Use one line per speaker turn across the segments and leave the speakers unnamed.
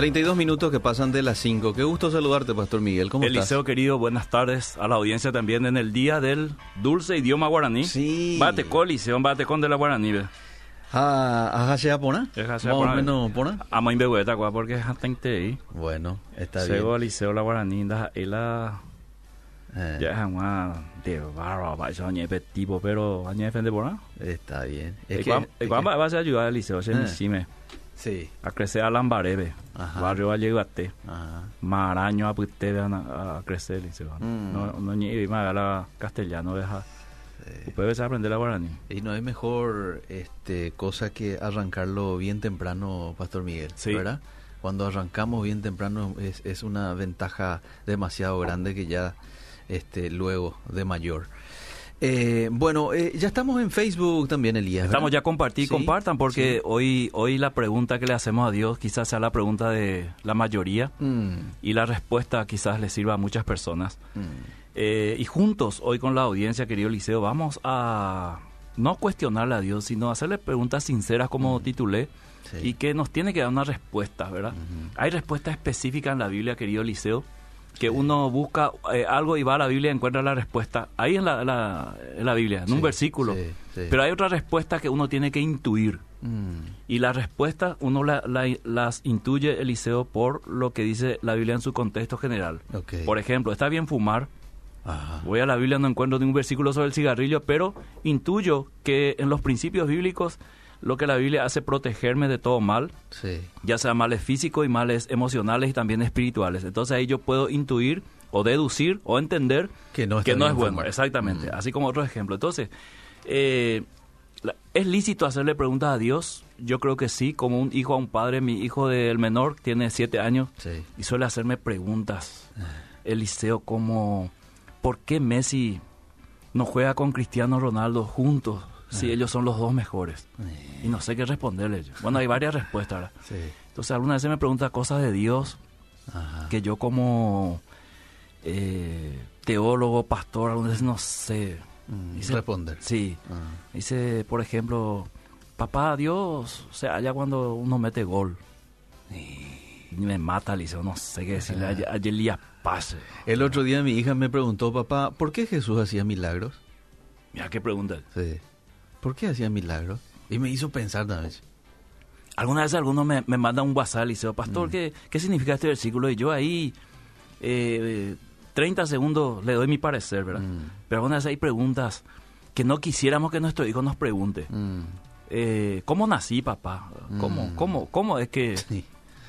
32 minutos que pasan de las 5. Qué gusto saludarte, Pastor Miguel. ¿Cómo
Eliseo,
estás?
querido, buenas tardes a la audiencia también en el Día del Dulce Idioma Guaraní.
Sí.
Bate con Eliseo, bate con de la Guaraní.
Ah, ¿Ajá, pona? Más o menos, pona.
Amo imbegueta, gua, porque es ahí.
Bueno, está
Sego
bien.
Eliseo la Guaraní, ela
Eh,
ya es una de barro, va eso añe tipo, pero añe de por
está bien.
Es que va a ayudar a Eliseo, se
Eh.
me
sí.
a crecer a Lambarebe,
Ajá.
barrio Vallegate. Maraño a putte a, a crecer, Eliseo.
Mm.
No, no ni más la castellano, deja. Puedes aprender la guaraní.
Y no hay mejor este, cosa que arrancarlo bien temprano, Pastor Miguel,
Sí.
¿verdad? Cuando arrancamos bien temprano es, es una ventaja demasiado grande que ya este, luego de mayor. Eh, bueno, eh, ya estamos en Facebook también, Elías. ¿verdad?
Estamos ya compartir,
Sí,
compartan, porque
sí.
hoy, hoy la pregunta que le hacemos a Dios quizás sea la pregunta de la mayoría
Mm,
y la respuesta quizás le sirva a muchas personas.
mm.
Eh, y juntos, hoy con la audiencia, querido Liceo, vamos a no cuestionarle a Dios, sino hacerle preguntas sinceras como titulé
Sí.
y que nos tiene que dar una respuesta, ¿verdad? Hay respuestas específicas en la Biblia, querido Liceo, que uno busca eh, algo y va a la Biblia y encuentra la respuesta ahí en la, la- en la Biblia, en un
Sí,
versículo.
sí, sí.
Pero hay otra respuesta que uno tiene que intuir.
Mm,
Y la respuesta uno la- la- las intuye, Eliseo, por lo que dice la Biblia en su contexto general. Por ejemplo, está bien fumar.
Ajá.
Voy a la Biblia, no encuentro ningún versículo sobre el cigarrillo, pero intuyo que en los principios bíblicos lo que la Biblia hace es protegerme de todo mal,
Sí.
ya sea males físicos y males emocionales y también espirituales. Entonces ahí yo puedo intuir o deducir o entender
Que no
que es bueno. Exactamente,
Mm.
así como otro ejemplo. Entonces, eh, ¿es lícito hacerle preguntas a Dios? Yo creo que sí, como un hijo a un padre. Mi hijo del menor tiene siete años
Sí.
y suele hacerme preguntas.
Ah.
Eliseo, como, ¿por qué Messi no juega con Cristiano Ronaldo juntos si
Ah.
ellos son los dos mejores? Y no sé qué responderle. yo. Bueno, hay varias respuestas. ¿verdad?
Sí.
Entonces, alguna vez me pregunta cosas de Dios
Ajá.
que yo como eh, teólogo, pastor, algunas veces no sé.
Mm,
Dice-
responder.
Sí.
Ah.
Dice, por ejemplo, papá, Dios se halla cuando uno mete gol. Y me mata, Liceo, no sé qué decirle. Ayer, ayer día pase.
El otro día mi hija me preguntó, papá, ¿por qué Jesús hacía milagros?
Mira qué pregunta.
Sí. ¿Por qué hacía milagros? Y me hizo pensar también.
Alguna vez alguno me, me manda un WhatsApp, Liceo, pastor,
Mm.
¿qué, ¿qué significa este versículo? Y yo ahí, eh, 30 segundos le doy mi parecer, ¿verdad?
Mm.
Pero algunas veces hay preguntas que no quisiéramos que nuestro hijo nos pregunte.
Mm.
Eh, ¿Cómo nací, papá? ¿Cómo, cómo, cómo es que
Sí.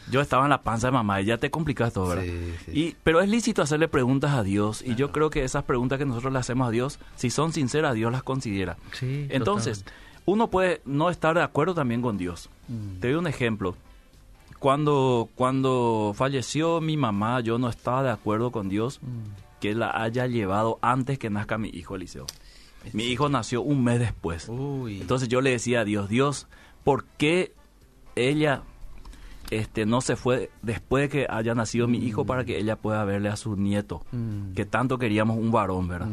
Yo estaba en la panza de mamá y ya te complicas todo, ¿verdad?
Sí, sí.
Y, pero es lícito hacerle preguntas a Dios y yo creo que esas preguntas que nosotros le hacemos a Dios, si son sinceras, Dios las considera.
Sí,
Entonces,
totalmente.
uno puede no estar de acuerdo también con Dios.
Mm.
Te doy un ejemplo. Cuando, cuando falleció mi mamá, yo no estaba de acuerdo con Dios
Mm.
que la haya llevado antes que nazca mi hijo Eliseo. Mi hijo nació un mes después.
Uy.
Entonces yo le decía a Dios, Dios, ¿por qué ella este, no se fue después de que haya nacido mi hijo para que ella pueda verle a su nieto?
Mm.
Que tanto queríamos un varón, ¿verdad?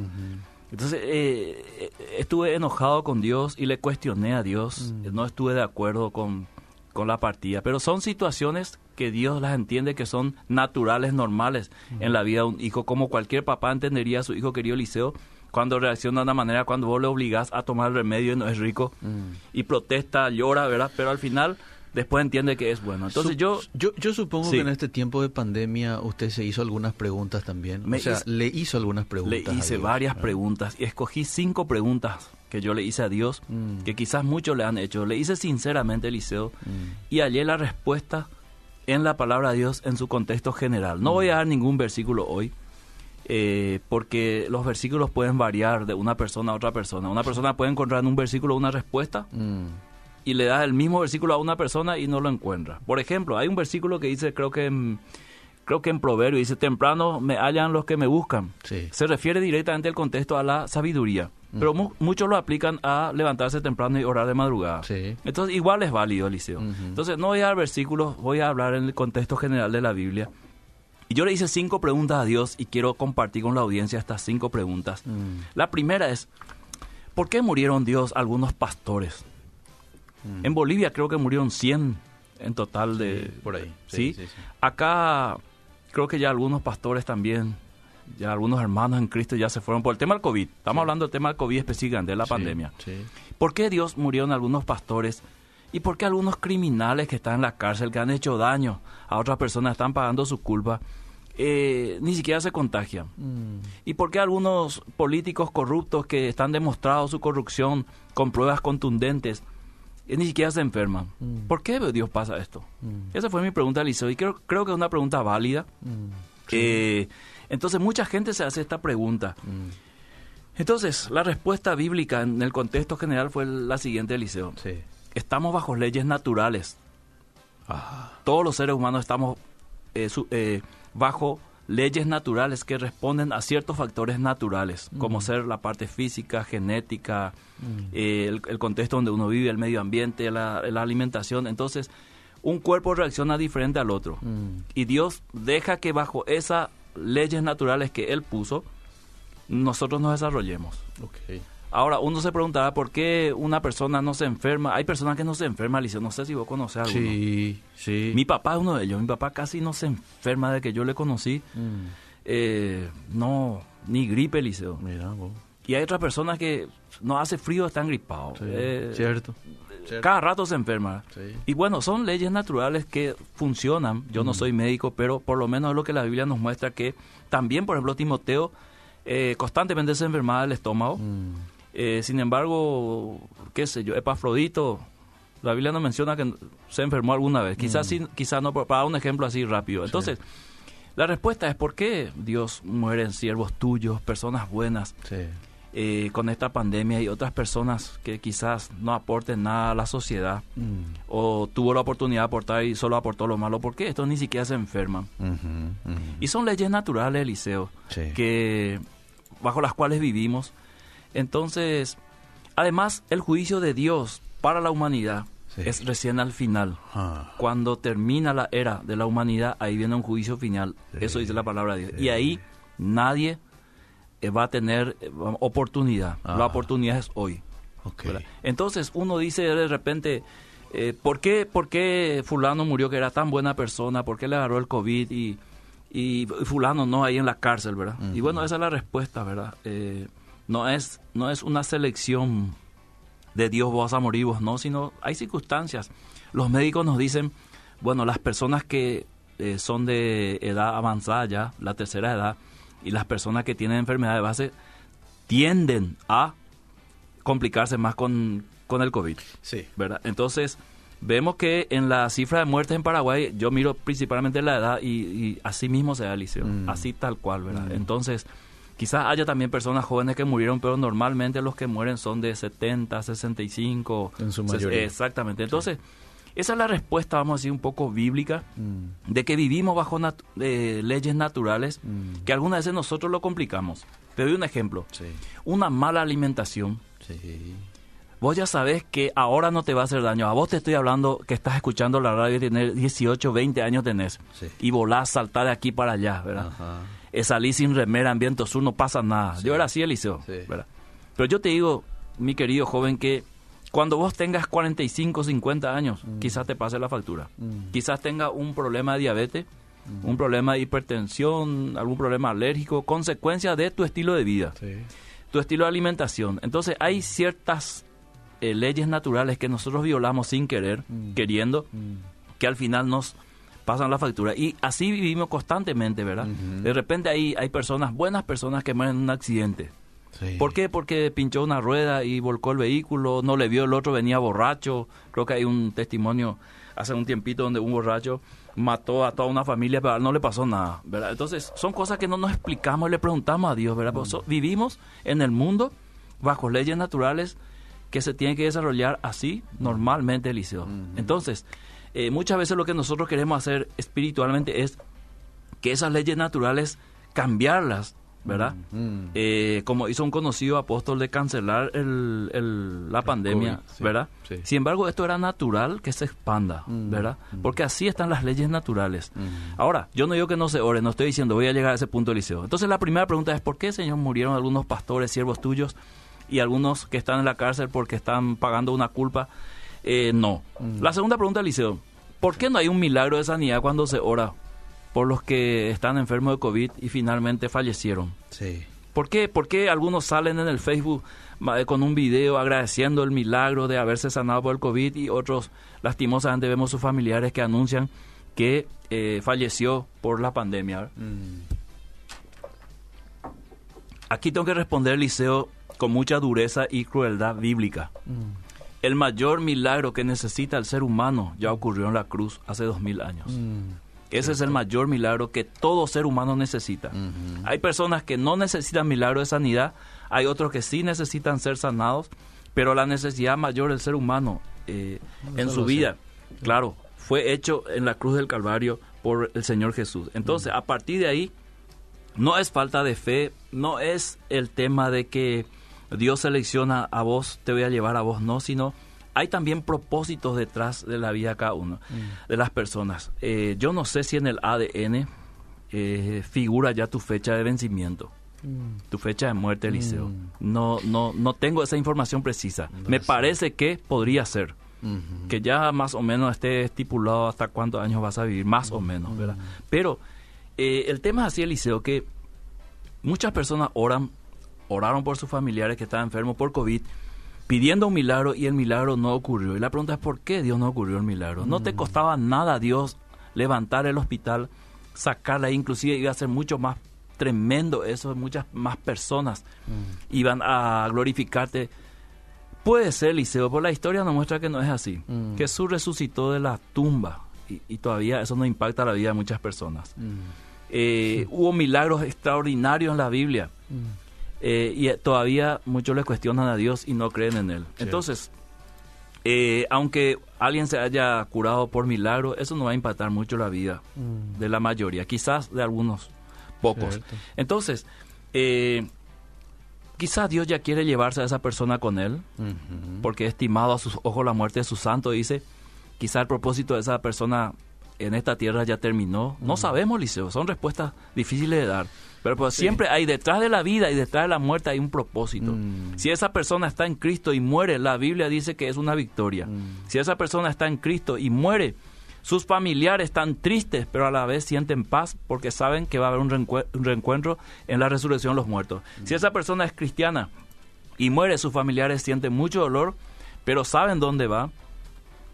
Entonces eh, eh, estuve enojado con Dios y le cuestioné a Dios.
Mm.
No estuve de acuerdo con, con la partida. Pero son situaciones que Dios las entiende que son naturales, normales en la vida de un hijo. Como cualquier papá entendería a su hijo querido Liceo cuando reacciona de una manera, cuando vos le obligás a tomar el remedio y no es rico.
Mm.
Y protesta, llora, ¿verdad? Pero al final después entiende que es bueno. Entonces
Su-
yo...
yo, yo supongo
Sí.
que en este tiempo de pandemia usted se hizo algunas preguntas también.
Me
o sea, le hizo algunas
Le
preguntas. a
hice
Dios,
varias
¿verdad?
preguntas y escogí cinco preguntas que yo le hice a Dios,
Mm.
que quizás muchos le han hecho. Le hice sinceramente, Eliseo,
Mm.
y hallé la respuesta en la palabra de Dios en su contexto general. No voy a dar ningún versículo hoy, eh, porque los versículos pueden variar de una persona a otra persona. Una persona puede encontrar en un versículo una respuesta
Mm.
Y le da el mismo versículo a una persona y no lo encuentra. Por ejemplo, hay un versículo que dice, creo que en, creo que en Proverbio, dice, temprano me hallan los que me buscan.
Sí.
Se refiere directamente al contexto a la sabiduría. Pero mu- muchos lo aplican a levantarse temprano y orar de madrugada.
Sí.
Entonces, igual es válido, Eliseo.
Ujú.
Entonces, no voy a dar versículos, voy a hablar en el contexto general de la Biblia. Y yo le hice cinco preguntas a Dios y quiero compartir con la audiencia estas cinco preguntas.
Mm.
La primera es, ¿por qué murieron Dios algunos pastores?
Mm.
En Bolivia creo que murieron 100 en total de...
por ahí.
¿sí? Acá creo que ya algunos pastores también, ya algunos hermanos en Cristo ya se fueron por el tema del COVID. Estamos hablando del tema del COVID específicamente, de la pandemia. ¿Por qué Dios murieron algunos pastores? ¿Y por qué algunos criminales que están en la cárcel, que han hecho daño a otras personas, están pagando su culpa? Eh, ni siquiera se contagian. Mm. ¿Y por qué algunos políticos corruptos que están demostrado su corrupción con pruebas contundentes ni siquiera se enferman? Mm. ¿Por qué Dios pasa esto? Mm. Esa fue mi pregunta, Eliseo, y creo, creo que es una pregunta válida. Eh, entonces, mucha gente se hace esta pregunta. Entonces, la respuesta bíblica en el contexto general fue la siguiente, Eliseo. Estamos bajo leyes naturales. Todos los seres humanos estamos eh, bajo leyes naturales que responden a ciertos factores naturales, como ser la parte física, genética, eh, el, contexto donde uno vive, el medio ambiente, la, alimentación. Entonces, un cuerpo reacciona diferente al otro. Y Dios deja que bajo esas leyes naturales que Él puso, nosotros nos desarrollemos. Ahora, uno se preguntará por qué una persona no se enferma. Hay personas que no se enferman, Alicia. No sé si vos conoces a alguno.
Sí, sí.
Mi papá es uno de ellos. Mi papá casi no se enferma de que yo le conocí. Mm. Eh, no, ni gripe, Liceo.
Mira,
Y hay otras personas que no hace frío, están gripados.
Eh, cierto,
Cada rato se enferma. Y bueno, son leyes naturales que funcionan. Yo no mm. soy médico, pero por lo menos es lo que la Biblia nos muestra que también, por ejemplo, Timoteo eh, constantemente se enfermaba del estómago. Mm. Eh, sin embargo, qué sé yo, Epafrodito, la Biblia no menciona que se enfermó alguna vez. Quizás mm. sí, quizás no, para un ejemplo así rápido. Entonces, la respuesta es ¿por qué Dios muere en siervos tuyos, personas buenas, eh, con esta pandemia y otras personas que quizás no aporten nada a la sociedad mm. o tuvo la oportunidad de aportar y solo aportó lo malo? ¿Por qué estos ni siquiera se enferman? Y son leyes naturales, Eliseo, que bajo las cuales vivimos entonces, además, el juicio de Dios para la humanidad es recién al final. Ah. Cuando termina la era de la humanidad, ahí viene un juicio final. Eso dice la palabra de Dios. Y ahí nadie eh, va a tener eh, oportunidad. La ah. oportunidad es hoy. Entonces uno dice de repente, eh, ¿por, qué, ¿por qué fulano murió que era tan buena persona? ¿Por qué le agarró el COVID y, y, fulano no ahí en la cárcel, verdad? Y bueno, esa es la respuesta, ¿verdad? No es, no es una selección de Dios vos a morir vos no, sino hay circunstancias. Los médicos nos dicen, bueno, las personas que eh, son de edad avanzada ya, la tercera edad, y las personas que tienen enfermedad de base tienden a complicarse más con, con el COVID.
Sí.
¿Verdad? Entonces, vemos que en la cifra de muertes en Paraguay, yo miro principalmente la edad y, así mismo se da el liceo, mm. así tal cual, ¿verdad? Mm. Entonces, Quizás haya también personas jóvenes que murieron, pero normalmente los que mueren son de 70, 65.
En su mayoría.
Exactamente. Entonces, esa es la respuesta, vamos a decir, un poco bíblica, mm. de que vivimos bajo eh, leyes naturales, mm. que algunas veces nosotros lo complicamos. Te doy un ejemplo. Una mala alimentación. Vos ya sabés que ahora no te va a hacer daño. A vos te estoy hablando que estás escuchando la radio y tenés 18, 20 años tenés. Y volás, saltar de aquí para allá, ¿verdad? Ajá salí sin remera en viento sur, no pasa nada. Yo era así, Eliseo. Pero yo te digo, mi querido joven, que cuando vos tengas 45, 50 años, mm. quizás te pase la factura. Mm. Quizás tenga un problema de diabetes, mm. un problema de hipertensión, algún problema alérgico, consecuencia de tu estilo de vida, tu estilo de alimentación. Entonces hay ciertas eh, leyes naturales que nosotros violamos sin querer, queriendo, que al final nos pasan la factura. Y así vivimos constantemente, ¿verdad? De repente hay, hay personas, buenas personas que mueren en un accidente. ¿Por qué? Porque pinchó una rueda y volcó el vehículo, no le vio, el otro venía borracho. Creo que hay un testimonio hace un tiempito donde un borracho mató a toda una familia, pero no le pasó nada, ¿verdad? Entonces, son cosas que no nos explicamos y le preguntamos a Dios, ¿verdad? Pues, vivimos en el mundo bajo leyes naturales que se tienen que desarrollar así normalmente, Eliseo. Entonces, eh, muchas veces lo que nosotros queremos hacer espiritualmente es que esas leyes naturales cambiarlas, ¿verdad? Mm. Eh, como hizo un conocido apóstol de cancelar el, la pandemia, ¿verdad? Sin embargo, esto era natural que se expanda, mm, ¿verdad? Porque así están las leyes naturales. Ahora, yo no digo que no se ore, no estoy diciendo voy a llegar a ese punto, Eliseo. Entonces, la primera pregunta es, ¿por qué, Señor, murieron algunos pastores, siervos tuyos, y algunos que están en la cárcel porque están pagando una culpa? Eh, no. La segunda pregunta, Eliseo, ¿Por qué no hay un milagro de sanidad cuando se ora por los que están enfermos de COVID y finalmente fallecieron?
Sí.
¿Por qué, ¿Por qué algunos salen en el Facebook ma- con un video agradeciendo el milagro de haberse sanado por el COVID y otros lastimosamente vemos sus familiares que anuncian que eh, falleció por la pandemia?
Mm.
Aquí tengo que responder, Liceo, con mucha dureza y crueldad bíblica.
Mm.
El mayor milagro que necesita el ser humano ya ocurrió en la cruz hace dos mil años.
Mm.
Ese es el mayor milagro que todo ser humano necesita. Hay personas que no necesitan milagro de sanidad, hay otros que sí necesitan ser sanados, pero la necesidad mayor del ser humano eh,
No
en su vida, claro, fue hecho en la cruz del Calvario por el Señor Jesús. Entonces, a partir de ahí, no es falta de fe, no es el tema de que Dios selecciona a vos, te voy a llevar a vos, no, sino hay también propósitos detrás de la vida de cada uno, de las personas. Eh, yo no sé si en el ADN eh, figura ya tu fecha de vencimiento,
Mm.
tu fecha de muerte, Eliseo.
Mm.
No, no, no tengo esa información precisa. Me parece que podría ser que ya más o menos esté estipulado hasta cuántos años vas a vivir, más o menos, ¿verdad? Pero eh, el tema es así, Eliseo, que muchas personas oran, oraron por sus familiares que estaban enfermos por COVID, pidiendo un milagro y el milagro no ocurrió. Y la pregunta es, ¿por qué Dios no ocurrió el milagro? No te costaba nada a Dios levantar el hospital, sacarla, inclusive iba a ser mucho más tremendo eso, muchas más personas iban a glorificarte. Puede ser, Liceo, pero la historia nos muestra que no es así.
Mm.
Jesús resucitó de la tumba y, y todavía eso no impacta la vida de muchas personas.
Mm.
Eh, Hubo milagros extraordinarios en la Biblia
Mm.
Eh, y todavía muchos le cuestionan a Dios y no creen en Él. Entonces, eh, aunque alguien se haya curado por milagro, eso no va a impactar mucho la vida
Mm.
de la mayoría, quizás de algunos pocos.
Cierto.
Entonces, eh, quizás Dios ya quiere llevarse a esa persona con Él,
Ujú.
porque estimado a sus ojos la muerte de su santo, dice, quizá el propósito de esa persona en esta tierra ya terminó. No sabemos, Liceo, son respuestas difíciles de dar. Pero pues, siempre hay detrás de la vida y detrás de la muerte hay un propósito.
Mm.
Si esa persona está en Cristo y muere, la Biblia dice que es una victoria.
Mm.
Si esa persona está en Cristo y muere, sus familiares están tristes, pero a la vez sienten paz porque saben que va a haber un, reencue- un reencuentro en la resurrección de los muertos. Si esa persona es cristiana y muere, sus familiares sienten mucho dolor, pero saben dónde va,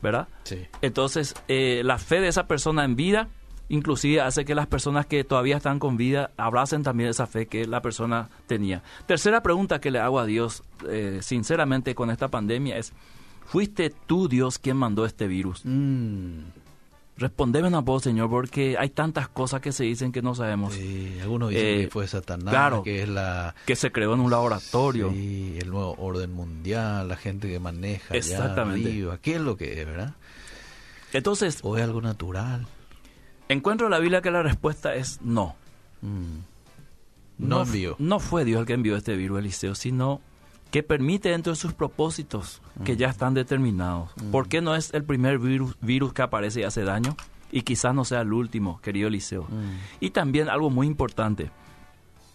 ¿verdad?
Sí.
Entonces, eh, la fe de esa persona en vida, inclusive hace que las personas que todavía están con vida abracen también esa fe que la persona tenía. Tercera pregunta que le hago a Dios, eh, sinceramente, con esta pandemia es, ¿fuiste tú, Dios, quien mandó este virus?
Mm.
Respondeme a vos, Señor, porque hay tantas cosas que se dicen que no sabemos.
Sí, algunos dicen
Eh,
que fue Satanás,
claro.
que es la
Que se creó en un laboratorio.
sí, el nuevo orden mundial, la gente que maneja allá
Exactamente.
arriba. ¿Qué es lo que es, verdad?
Entonces,
¿O es algo natural?
Encuentro en la Biblia que la respuesta es no.
Mm. No.
No fue Dios el que envió este virus, Eliseo, sino que permite dentro de sus propósitos que ya están determinados. ¿Por qué no es el primer virus, virus que aparece y hace daño? Y quizás no sea el último, querido Eliseo.
Mm.
Y también algo muy importante.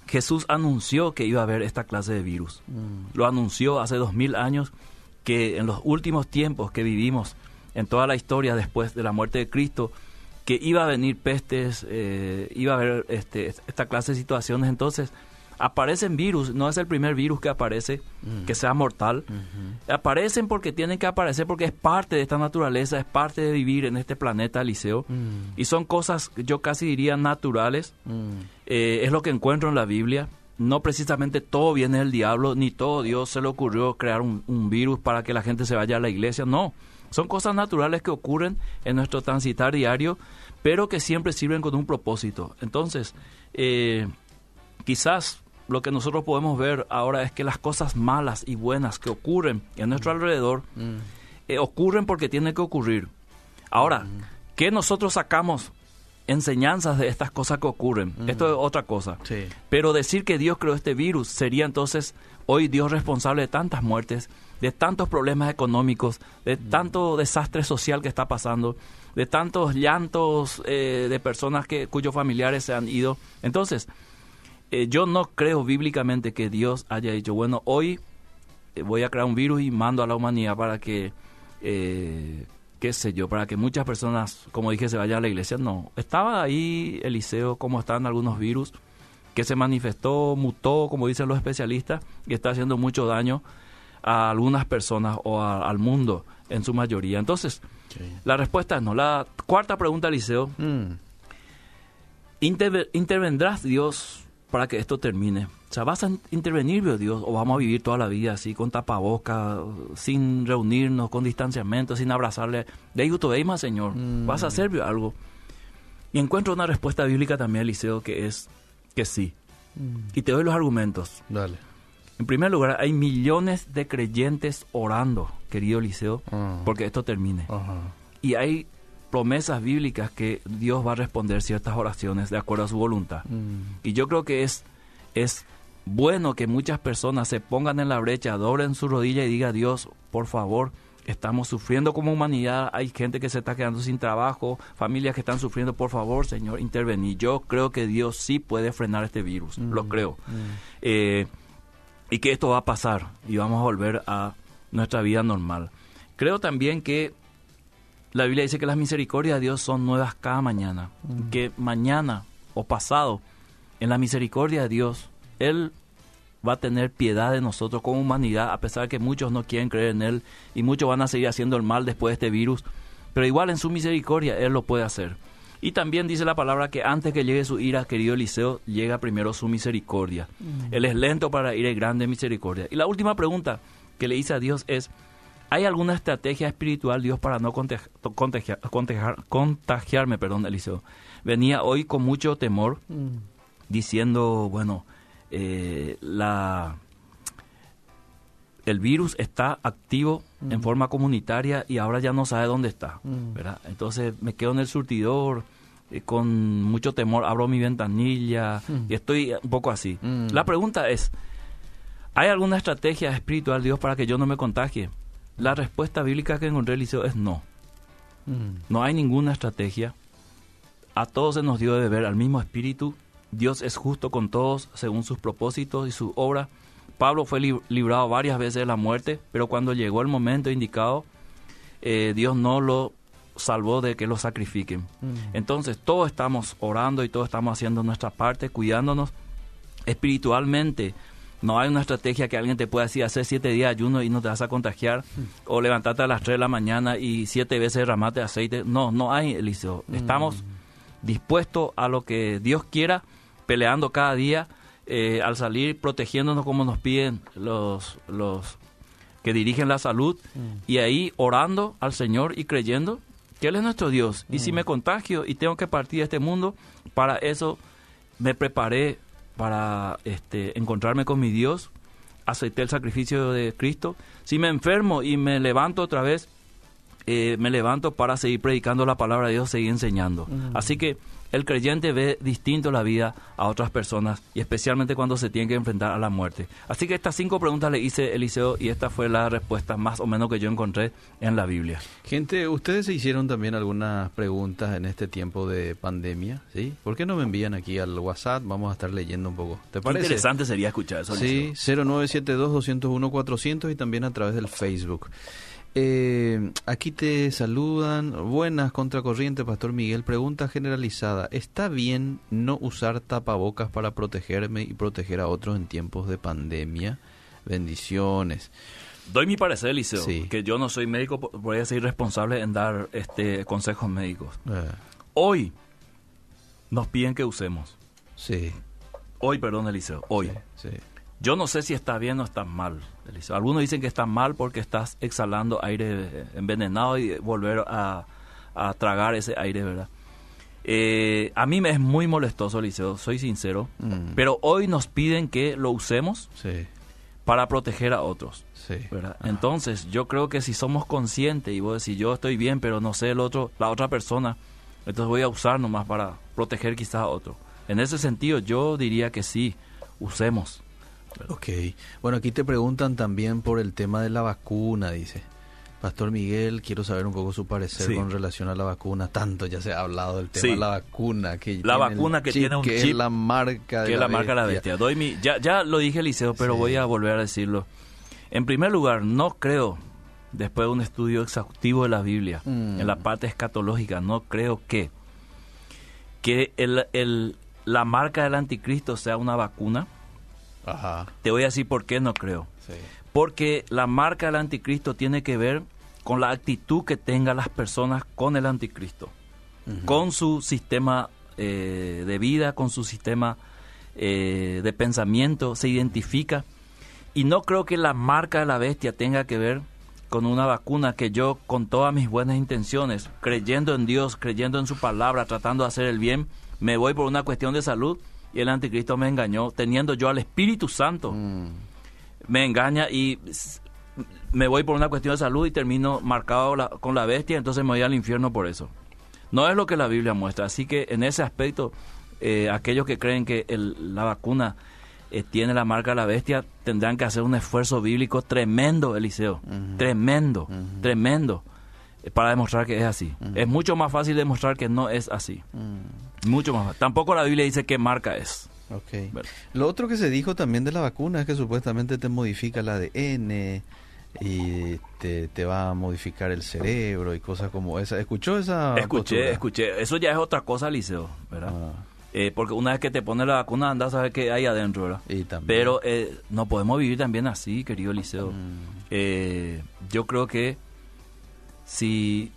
Jesús anunció que iba a haber esta clase de virus.
Mm.
Lo anunció hace dos mil años que en los últimos tiempos que vivimos, en toda la historia después de la muerte de Cristo, que iba a venir pestes, eh, iba a haber este, esta clase de situaciones. Entonces, aparecen virus, no es el primer virus que aparece
Mm.
que sea mortal. Aparecen porque tienen que aparecer, porque es parte de esta naturaleza, es parte de vivir en este planeta, Liceo.
Mm.
Y son cosas, yo casi diría, naturales.
Mm.
Eh, es lo que encuentro en la Biblia. No precisamente todo viene del diablo, ni todo Dios se le ocurrió crear un, un virus para que la gente se vaya a la iglesia. No, son cosas naturales que ocurren en nuestro transitar diario, pero que siempre sirven con un propósito. Entonces, eh, quizás lo que nosotros podemos ver ahora es que las cosas malas y buenas que ocurren en nuestro alrededor
Mm.
eh, ocurren porque tienen que ocurrir. Ahora, ¿qué nosotros sacamos enseñanzas de estas cosas que ocurren? Esto es otra cosa.
Sí.
Pero decir que Dios creó este virus sería entonces hoy Dios responsable de tantas muertes, de tantos problemas económicos, de tanto desastre social que está pasando, de tantos llantos eh, de personas que cuyos familiares se han ido. Entonces, eh, yo no creo bíblicamente que Dios haya dicho, bueno, hoy eh, voy a crear un virus y mando a la humanidad para que eh, qué sé yo, para que muchas personas, como dije, se vayan a la iglesia. No, estaba ahí Eliseo, como están algunos virus, que se manifestó, mutó, como dicen los especialistas, y está haciendo mucho daño a algunas personas o al mundo en su mayoría. Entonces, la respuesta es no. La cuarta pregunta, Eliseo, mm. ¿intervendrás Dios para que esto termine? O sea, ¿vas a intervenir, Dios, o vamos a vivir toda la vida así, con tapaboca, sin reunirnos, con distanciamiento, sin abrazarle? De ahí más, Señor. Mm. ¿Vas a hacer algo? Y encuentro una respuesta bíblica también, Eliseo, que es que sí. Mm. Y te doy los argumentos.
Dale.
En primer lugar, hay millones de creyentes orando, querido Eliseo, ah. porque esto termine. Y hay promesas bíblicas que Dios va a responder ciertas oraciones de acuerdo a su voluntad. Mm. Y yo creo que es, es bueno que muchas personas se pongan en la brecha, doblen su rodilla y digan, Dios, por favor, estamos sufriendo como humanidad, hay gente que se está quedando sin trabajo, familias que están sufriendo, por favor, Señor, intervení. Yo creo que Dios sí puede frenar este virus, lo mm, creo. Mm. Eh, y que esto va a pasar y vamos a volver a nuestra vida normal. Creo también que la Biblia dice que las misericordias de Dios son nuevas cada mañana, que mañana o pasado, en la misericordia de Dios, Él va a tener piedad de nosotros como humanidad, a pesar de que muchos no quieren creer en Él y muchos van a seguir haciendo el mal después de este virus, pero igual en su misericordia Él lo puede hacer. Y también dice la palabra que antes que llegue su ira, querido Eliseo, llega primero su misericordia. Mm. Él es lento para ir y grande misericordia. Y la última pregunta que le hice a Dios es, ¿hay alguna estrategia espiritual, Dios, para no contagiarme, perdón, Eliseo? Venía hoy con mucho temor, mm. diciendo, bueno, eh, la, el virus está activo en forma comunitaria y ahora ya no sabe dónde está. Mm. Entonces me quedo en el surtidor eh, con mucho temor, abro mi ventanilla y estoy un poco así. La pregunta es, ¿hay alguna estrategia espiritual, Dios, para que yo no me contagie? La respuesta bíblica que encontré, Eliseo, es no. No hay ninguna estrategia. A todos se nos dio de beber al mismo espíritu Dios es justo con todos según sus propósitos y su obra. Pablo fue librado varias veces de la muerte, pero cuando llegó el momento indicado, eh, Dios no lo salvó de que lo sacrifiquen. Mm. Entonces, todos estamos orando y todos estamos haciendo nuestra parte, cuidándonos espiritualmente. No hay una estrategia que alguien te pueda decir, hacer siete días ayuno y no te vas a contagiar, mm. o levantarte a las tres de la mañana y siete veces derramate aceite. No, no hay, Eliseo. Mm. Estamos dispuestos a lo que Dios quiera peleando cada día eh, al salir, protegiéndonos como nos piden los, los que dirigen la salud mm. y ahí orando al Señor y creyendo que Él es nuestro Dios. Y si mm. me contagio y tengo que partir de este mundo, para eso me preparé para este, encontrarme con mi Dios, acepté el sacrificio de Cristo. Si me enfermo y me levanto otra vez, eh, me levanto para seguir predicando la palabra de Dios, seguir enseñando. Mm. Así que el creyente ve distinto la vida a otras personas y especialmente cuando se tiene que enfrentar a la muerte. Así que estas cinco preguntas le hice Eliseo y esta fue la respuesta más o menos que yo encontré en la Biblia.
Gente, ustedes se hicieron también algunas preguntas en este tiempo de pandemia, ¿sí? ¿Por qué no me envían aquí al WhatsApp? Vamos a estar leyendo un poco. ¿Te parece?
interesante sería escuchar eso.
Sí, 0972-201-400 y también a través del Facebook. Eh, aquí te saludan. Buenas, contracorriente, Pastor Miguel. Pregunta generalizada. ¿Está bien no usar tapabocas para protegerme y proteger a otros en tiempos de pandemia? Bendiciones.
Doy mi parecer, Liceo, que yo no soy médico, voy a ser responsable en dar este consejos médicos. Eh. Hoy nos piden que usemos.
Sí.
Hoy, perdón, Eliseo, hoy. sí. Yo no sé si está bien o está mal. Algunos dicen que está mal porque estás exhalando aire envenenado y volver a, tragar ese aire, ¿verdad? Eh, a mí me es muy molestoso, Eliseo, soy sincero, mm. pero hoy nos piden que lo usemos para proteger a otros. Entonces, yo creo que si somos conscientes y vos decís, yo estoy bien, pero no sé el otro, la otra persona, entonces voy a usar nomás para proteger quizás a otro. En ese sentido, yo diría que sí, usemos.
Ok. Bueno, aquí te preguntan también por el tema de la vacuna, dice. Pastor Miguel, quiero saber un poco su parecer con relación a la vacuna. Tanto ya se ha hablado del tema de la vacuna. Que
la vacuna que tiene un
que
chip.
es la marca de
que
la,
la marca la bestia. Doy mi, ya, ya lo dije, Liceo, pero voy a volver a decirlo. En primer lugar, no creo después de un estudio exhaustivo de la Biblia,
Mm.
en la parte escatológica, no creo que, que el, el- la marca del anticristo sea una vacuna.
Ajá.
Te voy a decir por qué no creo.
Sí.
Porque la marca del anticristo tiene que ver con la actitud que tengan las personas con el anticristo, con su sistema eh, de vida, con su sistema eh, de pensamiento, se identifica. Y no creo que la marca de la bestia tenga que ver con una vacuna que yo, con todas mis buenas intenciones, creyendo en Dios, creyendo en su palabra, tratando de hacer el bien, me voy por una cuestión de salud y el anticristo me engañó, teniendo yo al Espíritu Santo
Mm.
me engaña y me voy por una cuestión de salud y termino marcado la- con la bestia, entonces me voy al infierno por eso. No es lo que la Biblia muestra. Así que en ese aspecto, eh, aquellos que creen que el- la vacuna eh, tiene la marca de la bestia tendrán que hacer un esfuerzo bíblico tremendo, Eliseo. Tremendo, tremendo, para demostrar que es así. Es mucho más fácil demostrar que no es así.
Mm.
Mucho más fácil. Tampoco la Biblia dice qué marca es.
Lo otro que se dijo también de la vacuna es que supuestamente te modifica el ADN y te, te va a modificar el cerebro y cosas como esa. ¿Escuchó esa?
escuché,
postura?
escuché. Eso ya es otra cosa, Eliseo, ¿verdad?
Ah,
Eh, porque una vez que te pone la vacuna, andas a saber qué hay adentro, ¿verdad?
y.
Pero eh, no podemos vivir también así, querido Liceo.
Mm,
Eh, yo creo que si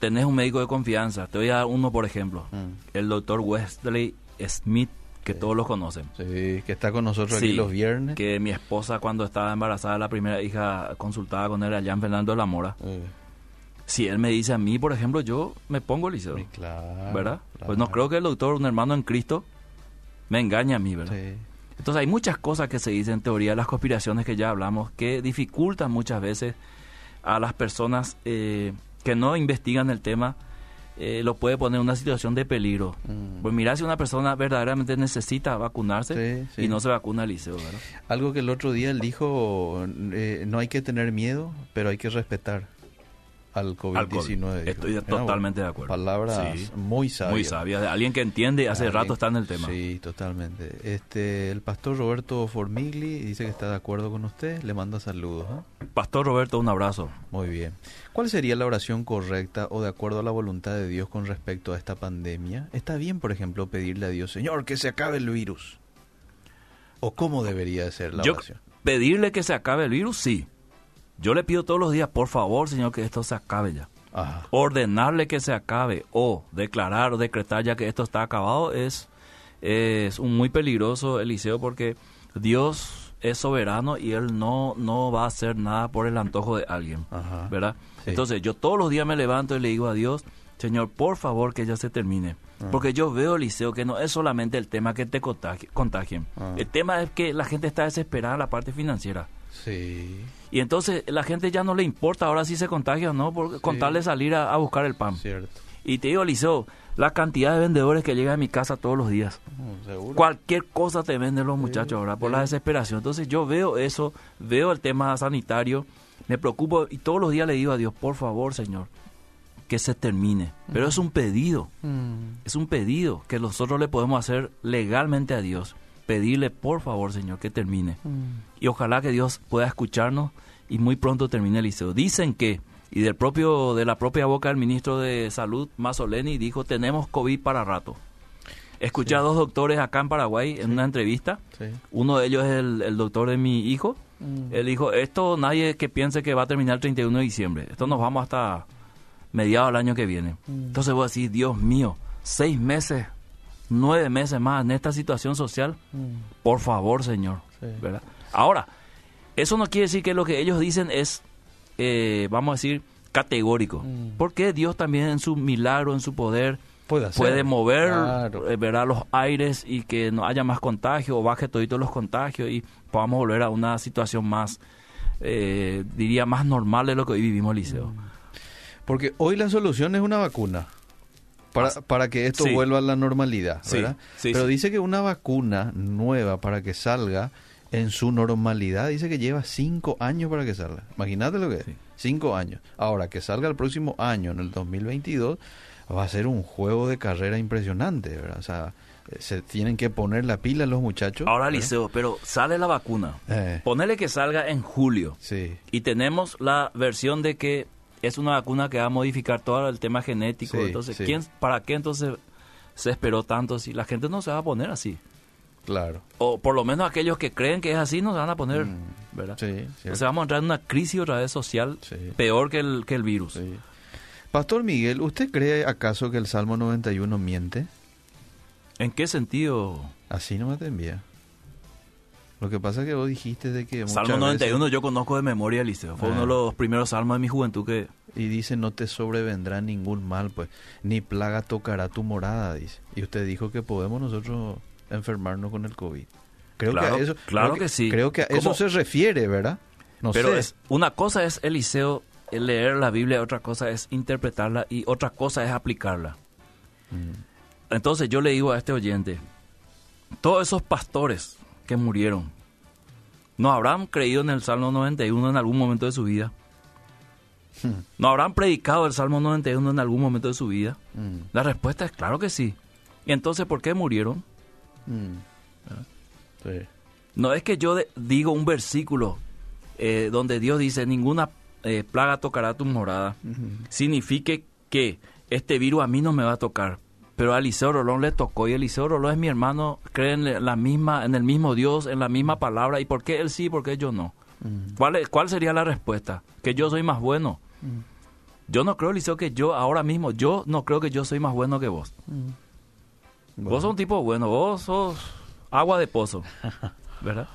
tenés un médico de confianza, te voy a dar uno por ejemplo,
mm.
el doctor Wesley Smith, que
Sí.
todos lo conocen.
Sí, que está con nosotros aquí los viernes.
Que mi esposa cuando estaba embarazada, la primera hija, consultaba con él allá en Fernando de la Mora. Si él me dice a mí, por ejemplo, yo me pongo Liceo.
sí, claro.
¿verdad?
claro.
Pues no creo que el doctor, un hermano en Cristo, me engañe a mí, ¿verdad?
Sí.
Entonces hay muchas cosas que se dicen en teoría de las conspiraciones que ya hablamos que dificultan muchas veces a las personas eh, que no investigan el tema, eh, lo puede poner en una situación de peligro.
Mm.
Pues mira si una persona verdaderamente necesita vacunarse
Sí, sí.
y no se vacuna al liceo, ¿verdad?
Algo que el otro día él dijo, eh, no hay que tener miedo, pero hay que respetar al COVID-19.
Alcohol.
dijo.
Estoy totalmente de acuerdo.
Palabras
Sí.
muy sabias.
Muy sabia, de alguien que entiende, hace
Alguien-
rato está en el tema.
Sí, totalmente. Este, el pastor Roberto Formigli dice que está de acuerdo con usted, le manda saludos. ¿eh?
Pastor Roberto, un abrazo.
Muy bien. ¿Cuál sería la oración correcta o de acuerdo a la voluntad de Dios con respecto a esta pandemia? ¿Está bien, por ejemplo, pedirle a Dios, Señor, que se acabe el virus? ¿O cómo debería de ser la
Yo
oración?
pedirle que se acabe el virus, sí. Yo le pido todos los días, por favor, Señor, que esto se acabe ya.
Ajá.
ordenarle que se acabe o declarar o decretar ya que esto está acabado es, es un muy peligroso, Eliseo, porque Dios es soberano y Él no, no va a hacer nada por el antojo de alguien,
Ajá.
¿verdad?
Sí.
Entonces yo todos los días me levanto y le digo a Dios, Señor, por favor que ya se termine.
Ah.
Porque yo veo, Eliseo, que no es solamente el tema que te contagi- contagien.
Ah.
El tema es que la gente está desesperada en la parte financiera.
Sí,
Y entonces la gente ya no le importa ahora si se contagia o no, porque
Sí.
tal de salir a, a buscar el pan.
cierto.
Y te digo, Liceo, la cantidad de vendedores que llegan a mi casa todos los días.
Mm, Seguro.
Cualquier cosa te venden los muchachos ahora por la desesperación. Entonces yo veo eso, veo el tema sanitario, me preocupo y todos los días le digo a Dios, por favor, Señor, que se termine. Pero es un pedido,
Mm,
es un pedido que nosotros le podemos hacer legalmente a Dios. Pedirle, por favor, Señor, que termine.
mm.
Y ojalá que Dios pueda escucharnos y muy pronto termine el liceo. Dicen que, y del propio, de la propia boca del ministro de Salud, Mazzoleni, dijo, tenemos COVID para rato. Escuché
Sí.
a dos doctores acá en Paraguay en una entrevista.
Sí.
Uno de ellos es el, el doctor de mi hijo.
Mm.
Él dijo, esto nadie que piense que va a terminar el 31 de diciembre. Esto nos vamos hasta mediados del año que viene.
Mm.
Entonces vos decís, Dios mío, seis meses, nueve meses más en esta situación social.
Mm.
Por favor, Señor.
Sí.
¿verdad? Ahora, eso no quiere decir que lo que ellos dicen es, eh, vamos a decir, categórico.
Mm.
Porque Dios también en su milagro, en su poder,
Puede
mover
Claro.
eh, ¿verdad? los aires y que no haya más contagio o baje toditos los contagios y podamos volver a una situación más, eh, diría, más normal de lo que hoy vivimos, Liceo.
Porque hoy la solución es una vacuna. Para, para que esto
sí.
vuelva a la normalidad, ¿verdad?
sí,
Pero dice que una vacuna nueva para que salga en su normalidad, dice que lleva cinco años para que salga. Imagínate lo que es. Cinco años. Ahora, que salga el próximo año, en el 2022, va a ser un juego de carrera impresionante, ¿verdad? O sea, eh, se tienen que poner la pila los muchachos.
Ahora,
¿verdad?
Liceo, pero sale la vacuna.
Eh,
Ponele que salga en julio.
sí,
Y tenemos la versión de que es una vacuna que va a modificar todo el tema genético.
Sí,
entonces,
sí.
¿quién, ¿para qué entonces se esperó tanto si la gente no se va a poner así?
claro.
O por lo menos aquellos que creen que es así no se van a poner,
Mm,
¿verdad?
Sí,
sea, vamos a entrar en una crisis otra vez social peor que el, que el virus.
Pastor Miguel, ¿usted cree acaso que el Salmo 91 miente?
¿En qué sentido?
Así no me te envía. Lo que pasa es que vos dijiste de que
Salmo
veces-
91 yo conozco de memoria, Liceo. Fue
Ah.
uno de los primeros salmos de mi juventud que...
y dice no te sobrevendrá ningún mal, pues ni plaga tocará tu morada, dice. Y usted dijo que podemos nosotros enfermarnos con el COVID. Creo
Claro,
que a eso,
claro
creo
que sí.
Creo que a eso se refiere, ¿verdad? No
Pero
sé.
es, una cosa es, Eliseo, el leer la Biblia, otra cosa es interpretarla y otra cosa es aplicarla.
Mm,
Entonces yo le digo a este oyente, todos esos pastores que murieron, ¿no habrán creído en el Salmo 91 en algún momento de su vida?
Hmm.
¿No habrán predicado el Salmo 91 en algún momento de su vida?
mm,
La respuesta es claro que sí. ¿Y entonces por qué murieron?
mm. Sí.
No es que yo de- digo un versículo eh, donde Dios dice, ninguna eh, plaga tocará tu morada. Signifique que este virus a mí no me va a tocar. Pero a Eliseo Rolón le tocó y Eliseo Rolón es mi hermano, cree en, la misma, en el mismo Dios, en la misma palabra. ¿Y por qué él sí y por qué yo no?
Mm,
¿Cuál, es- ¿Cuál sería la respuesta? Que yo soy más bueno.
mm,
Yo no creo, Eliseo, que yo ahora mismo, yo no creo que yo soy más bueno que vos.
mm.
Vos sos un tipo bueno, vos sos agua de pozo, ¿verdad?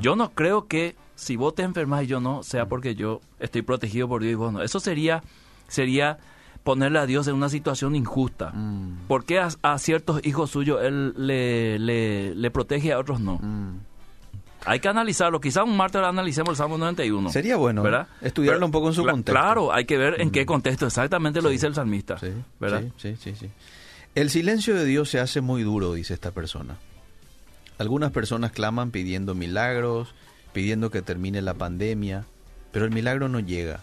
Yo no creo que si vos te enfermas y yo no, sea porque yo estoy protegido por Dios y vos no. Eso sería, sería ponerle a Dios en una situación injusta.
Mm,
¿Por qué a, a ciertos hijos suyos Él le, le, le protege y a otros no?
mm.
Hay que analizarlo. Quizás un martes analicemos el Salmo 91.
Sería bueno
¿verdad?
estudiarlo
Pero,
un poco en su contexto. Mm.
Claro, hay que ver en qué contexto exactamente lo dice el salmista.
Sí,
¿verdad?
sí, sí, sí. El silencio de Dios se hace muy duro, dice esta persona. Algunas personas claman pidiendo milagros, pidiendo que termine la pandemia, pero el milagro no llega.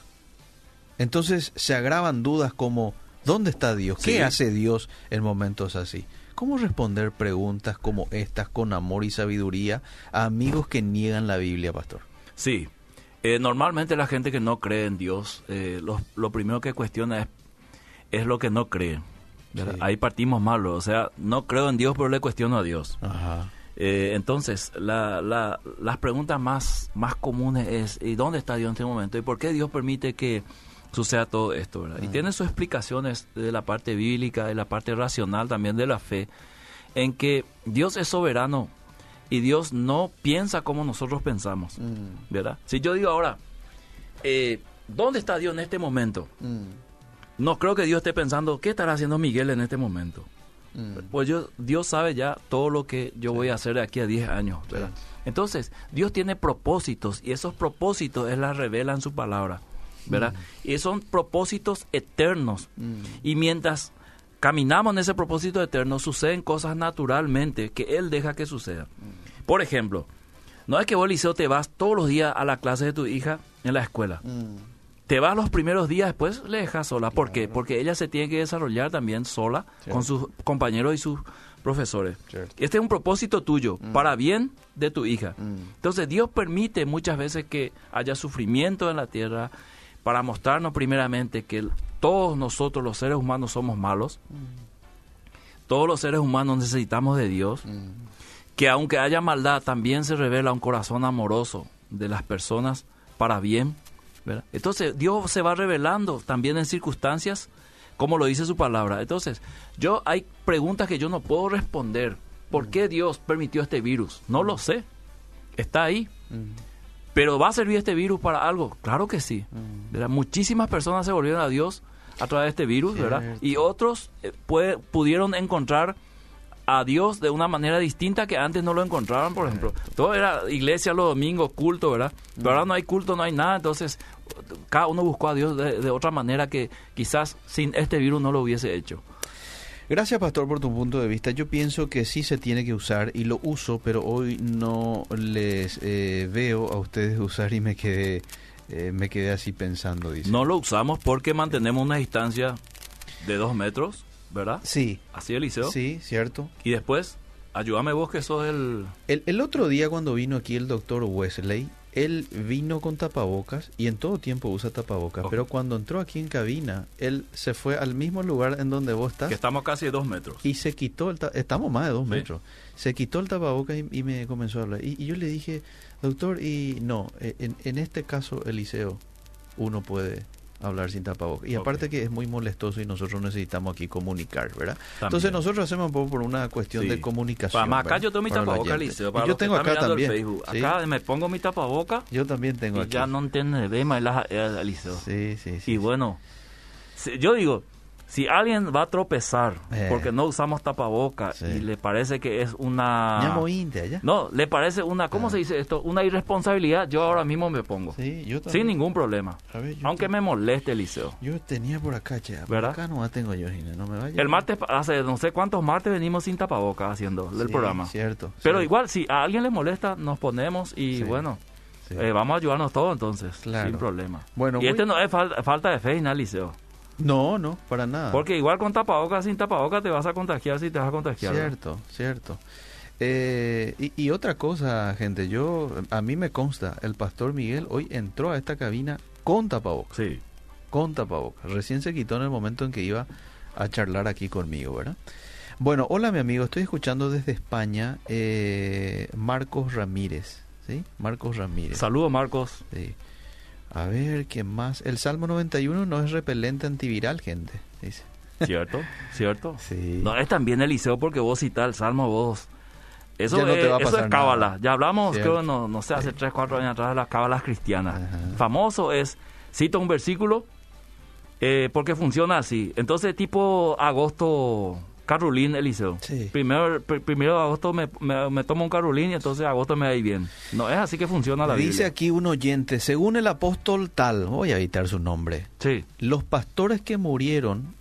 Entonces se agravan dudas como ¿dónde está Dios? ¿Qué
Sí.
hace Dios en momentos así? ¿Cómo responder preguntas como estas con amor y sabiduría a amigos que niegan la Biblia, pastor?
Sí. Eh, normalmente la gente que no cree en Dios, eh, lo, lo primero que cuestiona es, es lo que no cree. Ahí partimos malo. O sea, no creo en Dios, pero le cuestiono a Dios.
Ajá.
Eh, entonces, la, la- las preguntas más, más comunes es, ¿y dónde está Dios en este momento? ¿Y por qué Dios permite que suceda todo esto? ¿verdad? Y
Mm.
tiene sus explicaciones de la parte bíblica, de la parte racional también de la fe, en que Dios es soberano y Dios no piensa como nosotros pensamos.
Mm,
¿verdad? Si yo digo ahora, eh, ¿dónde está Dios en este momento?
mm,
No creo que Dios esté pensando, ¿qué estará haciendo Miguel en este momento?
mm.
Pues yo, Dios sabe ya todo lo que yo voy a hacer de aquí a 10 años, ¿verdad? Entonces, Dios tiene propósitos y esos propósitos Él las revela en su palabra, ¿verdad? Y son propósitos eternos.
Mm.
Y mientras caminamos en ese propósito eterno, suceden cosas naturalmente que Él deja que sucedan. Por ejemplo, no es que vos, Eliseo, te vas todos los días a la clase de tu hija en la escuela.
Mm.
Te vas los primeros días, después le dejas sola. ¿Por qué? Porque ella se tiene que desarrollar también sola con sus compañeros y sus profesores.
Cierto.
Este es un propósito tuyo, para bien de tu hija.
Mm.
Entonces Dios permite muchas veces que haya sufrimiento en la tierra para mostrarnos primeramente que todos nosotros los seres humanos somos malos. Todos los seres humanos necesitamos de Dios.
Mm.
Que aunque haya maldad, también se revela un corazón amoroso de las personas para bien. ¿verdad? Entonces Dios se va revelando también en circunstancias como lo dice su palabra. Entonces, yo hay preguntas que yo no puedo responder. ¿Por qué Dios permitió este virus? No lo sé. Está ahí.
Mm.
Pero ¿va a servir este virus para algo? Claro que sí.
Mm.
¿verdad? Muchísimas personas se volvieron a Dios a través de este virus, ¿verdad? Y otros eh, puede- pudieron encontrar a Dios de una manera distinta que antes no lo encontraban, por ejemplo. Todo era iglesia los domingos, culto, ¿verdad? Pero ahora no hay culto, no hay nada, entonces cada uno buscó a Dios de, de otra manera que quizás sin este virus no lo hubiese hecho.
Gracias, Pastor, por tu punto de vista. Yo pienso que sí se tiene que usar y lo uso, pero hoy no les eh, veo a ustedes usar y me quedé, eh, me quedé así pensando, dice.
No lo usamos porque mantenemos una distancia de dos metros, ¿verdad?
Sí,
Así Eliseo.
sí, cierto.
Y después, ayúdame vos que sos el...
El, el otro día cuando vino aquí el doctor Wesley, él vino con tapabocas y en todo tiempo usa tapabocas, pero cuando entró aquí en cabina, él se fue al mismo lugar en donde vos estás
que estamos casi de dos metros.
y se quitó el ta- estamos más de dos
Sí.
metros se quitó el tapabocas y, y me comenzó a hablar y, y yo le dije doctor y no en, en este caso Eliseo uno puede hablar sin tapabocas y aparte que es muy molestoso y nosotros necesitamos aquí comunicar verdad entonces nosotros hacemos un poco por una cuestión
Sí.
de comunicación
Para, acá yo tengo mi.
Y
Para
yo tengo acá también
Facebook.
sí.
Acá me pongo mi tapabocas
yo también tengo
y
aquí
ya no entiende de más Eliseo.
sí sí sí
Y bueno, yo digo, si alguien va a tropezar
Eh.
porque no usamos tapabocas
Sí.
y le parece que es una... No, le parece una, ¿cómo
Ah.
se dice esto? Una irresponsabilidad, yo ahora mismo me pongo.
sí yo
Sin ningún problema.
Ver,
Aunque
te-
me moleste, Eliseo.
yo tenía por acá che, por
¿Verdad?
acá no tengo yo Gina, no me vaya
El martes, hace no sé cuántos martes venimos sin tapabocas haciendo el programa.
cierto
Pero
cierto.
igual, si a alguien le molesta, nos ponemos y bueno, eh, vamos a ayudarnos todos entonces,
Claro.
sin problema.
Bueno,
y este no es fal- falta de fe, Liceo.
No, no, para nada.
Porque igual con tapabocas, sin tapabocas, te vas a contagiar si te vas a contagiar.
Cierto, cierto. Eh, y, y otra cosa, gente, yo a mí me consta, el pastor Miguel hoy entró a esta cabina con tapabocas,
Sí.
con tapabocas. Recién se quitó en el momento en que iba a charlar aquí conmigo, ¿verdad? Bueno, hola mi amigo, estoy escuchando desde España eh, Marcos Ramírez, ¿sí? Marcos Ramírez.
Saludos, Marcos.
Sí. A ver, ¿qué más? El Salmo 91 no es repelente antiviral, gente, dice.
¿Cierto? ¿Cierto?
Sí.
No, es también Eliseo porque vos citás el Salmo, vos. Eso,
Ya no
es,
te va a
eso es cábala. Ya hablamos,
Cierto.
creo, no, no sé, hace
Sí.
3, 4 años atrás de las cábalas cristianas.
Ajá.
Famoso es, cito un versículo, eh, porque funciona así. Entonces, tipo agosto, Carolín, Eliseo.
Sí.
Primero, pr- primero de agosto me, me, me tomo un Carolín y entonces agosto me va a ir bien. No es así que funciona la
Dice
Biblia.
aquí un oyente, según el apóstol tal, voy a evitar su nombre,
Sí,
los pastores que murieron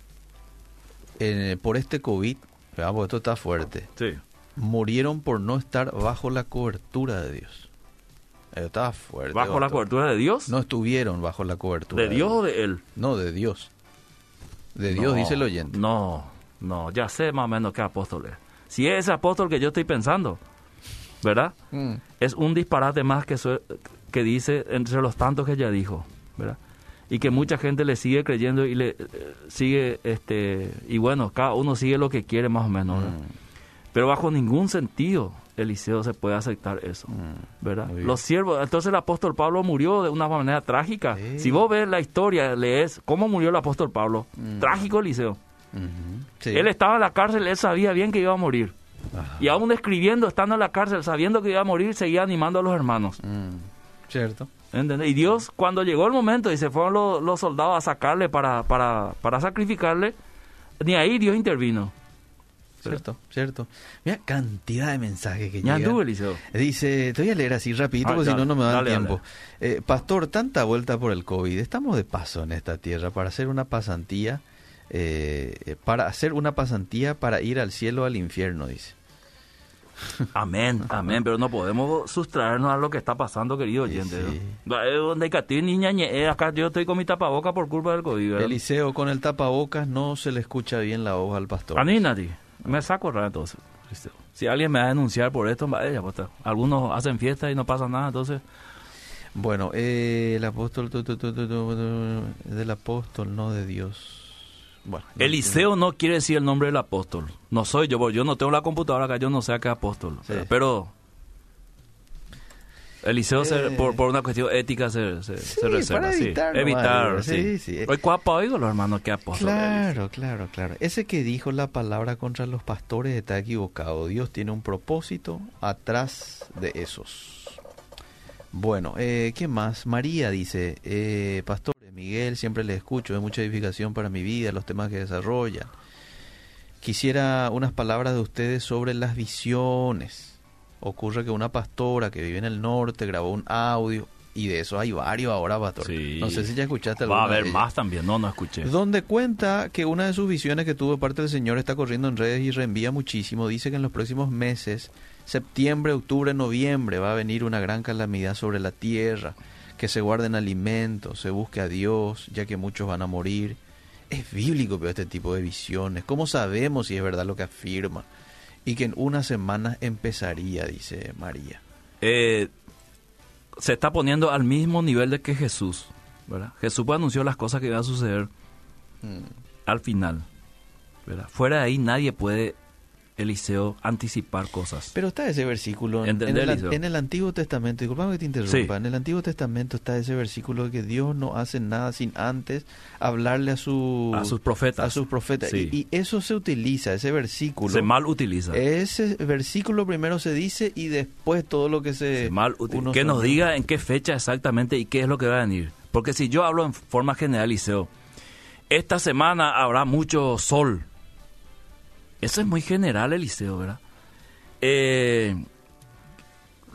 eh, por este COVID, veamos, esto está fuerte,
sí.
murieron por no estar bajo la cobertura de Dios. Esto está fuerte.
¿Bajo la cobertura de Dios?
No estuvieron bajo la cobertura.
¿De Dios o de Él?
No, de Dios. De Dios,
No,
dice el oyente.
No, no, ya sé más o menos qué apóstol es. Si es ese apóstol que yo estoy pensando, ¿verdad?
Mm.
Es un disparate más que, que dice entre los tantos que ya dijo, ¿verdad? Y que mucha gente le sigue creyendo y le eh, sigue, este, y bueno, cada uno sigue lo que quiere más o menos, ¿verdad?
Mm.
Pero bajo ningún sentido Eliseo se puede aceptar eso,
Mm.
¿verdad? Los siervos, entonces el apóstol Pablo murió de una manera trágica.
Sí.
Si vos ves la historia, lees cómo murió el apóstol Pablo,
Mm.
trágico Eliseo.
Sí.
Él estaba en la cárcel, él sabía bien que iba a morir.
Ajá.
Y aún escribiendo, estando en la cárcel, sabiendo que iba a morir, seguía animando a los hermanos.
Mm. Cierto.
¿entendés? Y Dios, cuando llegó el momento y se fueron los, los soldados a sacarle para, para, para sacrificarle, ni ahí Dios intervino.
Cierto, cierto. Mira cantidad de mensajes que
Ya
llegan.
anduve, Eliseo.
Dice, te voy a leer así rapidito
Ah,
porque si no, no me da
dale,
tiempo. Eh, pastor, tanta vuelta por el COVID. Estamos de paso en esta tierra para hacer una pasantía, eh, eh, para hacer una pasantía para ir al cielo o al infierno, dice.
Amén, amén, pero no podemos sustraernos a lo que está pasando, querido
Sí,
oyente.
sí.
Eh, Donde Catín, niña, eh, acá yo estoy con mi tapaboca por culpa del COVID. ¿verdad?
Eliseo, con el tapabocas no se le escucha bien la voz al pastor.
Anímate, me saco raro entonces. Si alguien me va a denunciar por esto, vaya, pues, algunos hacen fiesta y no pasa nada, entonces...
Bueno, eh, el apóstol, tu, tu, tu, tu, tu, tu, del apóstol, no de Dios. Bueno,
Eliseo no quiere decir el nombre del apóstol. No soy yo, yo no tengo la computadora acá, yo no sé a qué apóstol.
Sí.
Pero Eliseo, se-
Eh.
por, por una cuestión ética, se, se,
Sí,
se reserva.
para evitar sí,
sí.
sí.
Hoy cuapa oigo los hermanos que apóstol. es.
Claro, claro, claro. Ese que dijo la palabra contra los pastores está equivocado. Dios tiene un propósito atrás de esos. Bueno, eh, ¿qué más? María dice, eh, Pastor Miguel, siempre le escucho, es mucha edificación para mi vida, los temas que desarrollan. Quisiera unas palabras de ustedes sobre las visiones. Ocurre que una pastora que vive en el norte grabó un audio y de eso hay varios ahora, pastor.
Sí.
No sé si ya escuchaste
Va a haber más también, no, no escuché.
Donde cuenta que una de sus visiones que tuvo parte del Señor está corriendo en redes y reenvía muchísimo. Dice que en los próximos meses, septiembre, octubre, noviembre, va a venir una gran calamidad sobre la tierra, que se guarden alimentos, se busque a Dios, ya que muchos van a morir, Es bíblico pero este tipo de visiones. ¿Cómo sabemos si es verdad lo que afirma? Y que en una semana empezaría, dice María.
Eh, se está poniendo al mismo nivel de que Jesús. ¿verdad? Jesús anunció las cosas que iban a suceder
Mm.
al final. ¿verdad? Fuera de ahí nadie puede, Eliseo, anticipar cosas.
Pero está ese versículo en, el,
Eliseo.
en el Antiguo Testamento, disculpame que te interrumpa,
Sí.
en el Antiguo Testamento está ese versículo de que Dios no hace nada sin antes hablarle a, su,
a sus profetas.
a sus profetas.
Sí.
Y, y eso se utiliza, ese versículo.
se mal utiliza.
Ese versículo primero se dice y después todo lo que se...
Se mal uti-
uno
que nos diga en qué fecha exactamente y qué es lo que va a venir. Porque si yo hablo en forma general, Eliseo, esta semana habrá mucho sol. Eso es muy general, Eliseo, ¿verdad? Eh,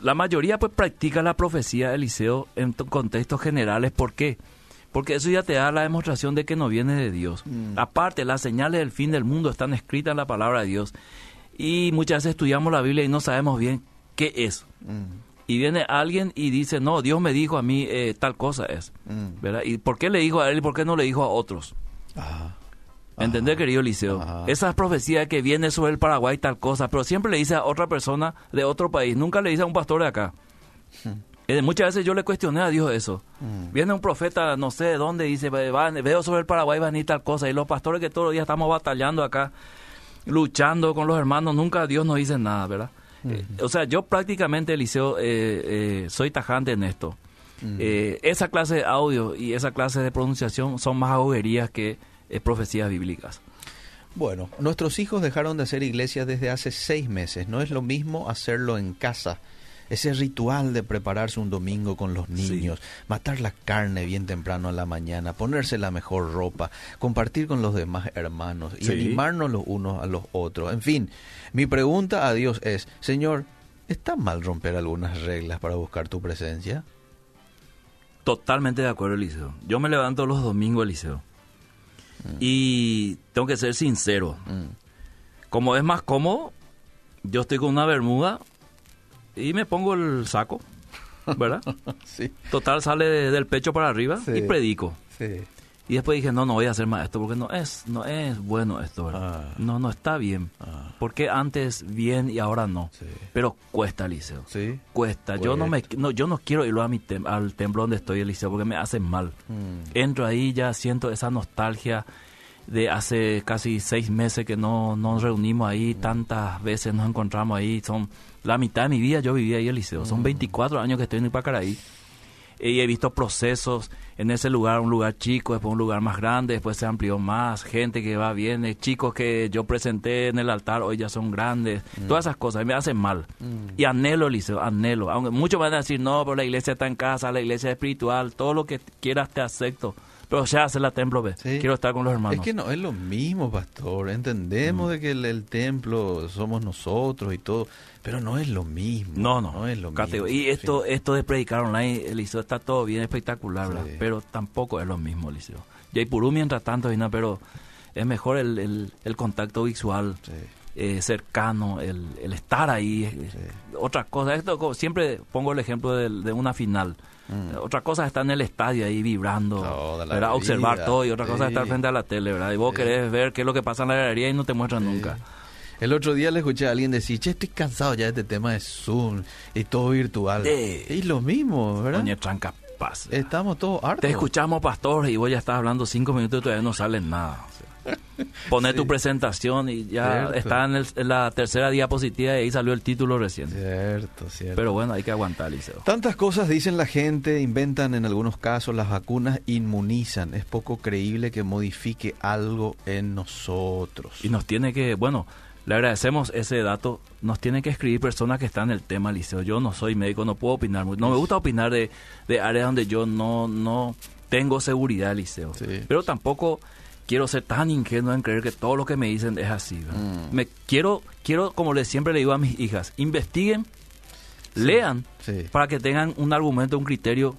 la mayoría pues practica la profecía, Eliseo, en contextos generales. ¿Por qué? Porque eso ya te da la demostración de que no viene de Dios.
Mm.
Aparte, las señales del fin del mundo están escritas en la palabra de Dios. Y muchas veces estudiamos la Biblia y no sabemos bien qué es.
Mm,
Y viene alguien y dice, no, Dios me dijo a mí eh, tal cosa es.
mm.
¿verdad? ¿Y por qué le dijo a él y por qué no le dijo a otros?
Ajá.
¿Entendés, querido Liceo? Esas profecías que viene sobre el Paraguay tal cosa, pero siempre le dice a otra persona de otro país, nunca le dice a un pastor de acá. Eh, muchas veces yo le cuestioné a Dios eso.
Mm.
Viene un profeta, no sé de dónde, y dice, "Ve- va- veo sobre el Paraguay va a venir tal cosa. Y los pastores que todos los días estamos batallando acá, luchando con los hermanos, nunca Dios nos dice nada, ¿verdad? Eh, o sea, yo prácticamente, Eliseo, eh, soy tajante en esto.
Mm.
Esa clase de audio y esa clase de pronunciación son más ahoguerías que eh, profecías bíblicas.
Bueno, nuestros hijos dejaron de hacer iglesia desde hace seis meses. No es lo mismo hacerlo en casa. Ese ritual de prepararse un domingo con los
Sí.
niños, matar la carne bien temprano a la mañana, ponerse la mejor ropa, compartir con los demás hermanos y
Sí.
animarnos los unos a los otros. En fin, mi pregunta a Dios es, Señor, ¿está mal romper algunas reglas para buscar tu presencia?
Totalmente de acuerdo, Eliseo. Yo me levanto los domingos, Eliseo. Y tengo que ser sincero.
Mm.
Como es más cómodo, yo estoy con una bermuda y me pongo el saco, ¿verdad?
Sí,
Total sale de- del pecho para arriba
Sí.
y predico.
sí.
Y después dije, no, no voy a hacer más esto porque no es, no es bueno esto, ¿verdad?
Ah.
No, no está bien.
Ah,
Porque antes bien y ahora no.
sí.
Pero cuesta, Eliseo.
Sí.
Cuesta. Yo no me, no, yo no quiero irlo a mi tem- al templo donde estoy, Eliseo, porque me hace mal.
Mm.
Entro ahí ya siento esa nostalgia de hace casi seis meses que no nos reunimos ahí, tantas veces nos encontramos ahí. Son la mitad de mi vida yo viví ahí, Eliseo. Son 24 años que estoy en Ipacaraí. Y he visto procesos en ese lugar, un lugar chico, después un lugar más grande, después se amplió más, gente que va, viene, chicos que yo presenté en el altar, hoy ya son grandes, todas esas cosas, me hacen mal. Y anhelo, Eliseo, anhelo. Aunque muchos van a decir, no, pero la iglesia está en casa, la iglesia es espiritual, todo lo que quieras te acepto. Pero ya hace la templo, ve.
Sí.
Quiero estar con los hermanos.
Es que no es lo mismo, pastor. Entendemos de que el, el templo somos nosotros y todo, pero no es lo mismo.
No, no.
No es lo mismo.
Y esto,
Sí.
esto de predicar online, Eliseo, está todo bien espectacular.
Sí.
Pero tampoco es lo mismo, Eliseo. Yaipurú, mientras tanto, pero es mejor el, el, el contacto visual,
Sí.
eh, cercano, el, el estar ahí. eh, Otra cosa, esto siempre pongo el ejemplo de, una final.
Mm.
Eh, Otra cosa es estar en el estadio ahí vibrando, ¿verdad? observar todo, y otra cosa es estar frente a la tele, ¿verdad? Y vos
Sí.
querés ver qué es lo que pasa en la galería y no te muestran nunca.
El otro día le escuché a alguien decir, che, estoy cansado ya de este tema de Zoom y todo virtual.
Sí.
Y lo mismo, ¿verdad?
Doña Tranca Paz.
Estamos todos hartos.
Te escuchamos, pastor, y vos ya estás hablando cinco minutos y todavía no sale nada. O sea, Poné
Sí.
tu presentación y ya
Cierto.
está en, el- en la tercera diapositiva y ahí salió el título recién.
Cierto, cierto.
Pero bueno, hay que aguantar, Liceo.
Tantas cosas dicen la gente, inventan en algunos casos, las vacunas inmunizan. Es poco creíble que modifique algo en nosotros.
Y nos tiene que, bueno, le agradecemos ese dato. Nos tiene que escribir personas que están en el tema, Liceo. Yo no soy médico, no puedo opinar. No me gusta opinar de, de áreas donde yo no, no tengo seguridad, Liceo.
Sí.
Pero tampoco quiero ser tan ingenuo en creer que todo lo que me dicen es así.
Mm.
Me quiero, quiero, como le siempre le digo a mis hijas, investiguen, lean,
Sí.
para que tengan un argumento, un criterio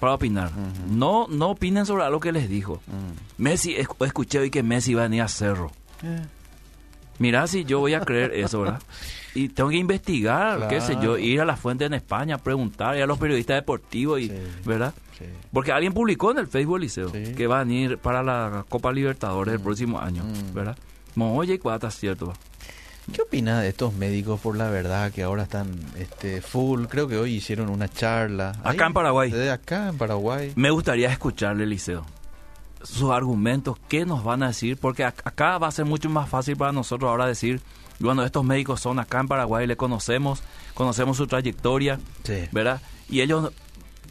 para opinar. No, no opinen sobre algo que les dijo.
Mm.
Messi, esc- escuché hoy que Messi va a venir a Cerro.
Eh,
Mirá si yo voy a creer eso, ¿verdad? Y tengo que investigar, qué sé yo, ir a la fuente en España, preguntar, ir a los periodistas deportivos, y,
Sí.
¿verdad?
Sí.
Porque alguien publicó en el Facebook Liceo
Sí.
que va a venir para la Copa Libertadores el próximo año,
Mm.
¿verdad? Mo, Oye, cuata, cierto.
¿Qué opina de estos médicos por la verdad que ahora están este, full? Creo que hoy hicieron una charla.
Acá en Paraguay.
Acá en Paraguay.
Me gustaría escucharle, Liceo. Sus argumentos, ¿qué nos van a decir? Porque ac- acá va a ser mucho más fácil para nosotros ahora decir, bueno, estos médicos son acá en Paraguay, le conocemos, conocemos su trayectoria,
Sí.
¿verdad? Y ellos,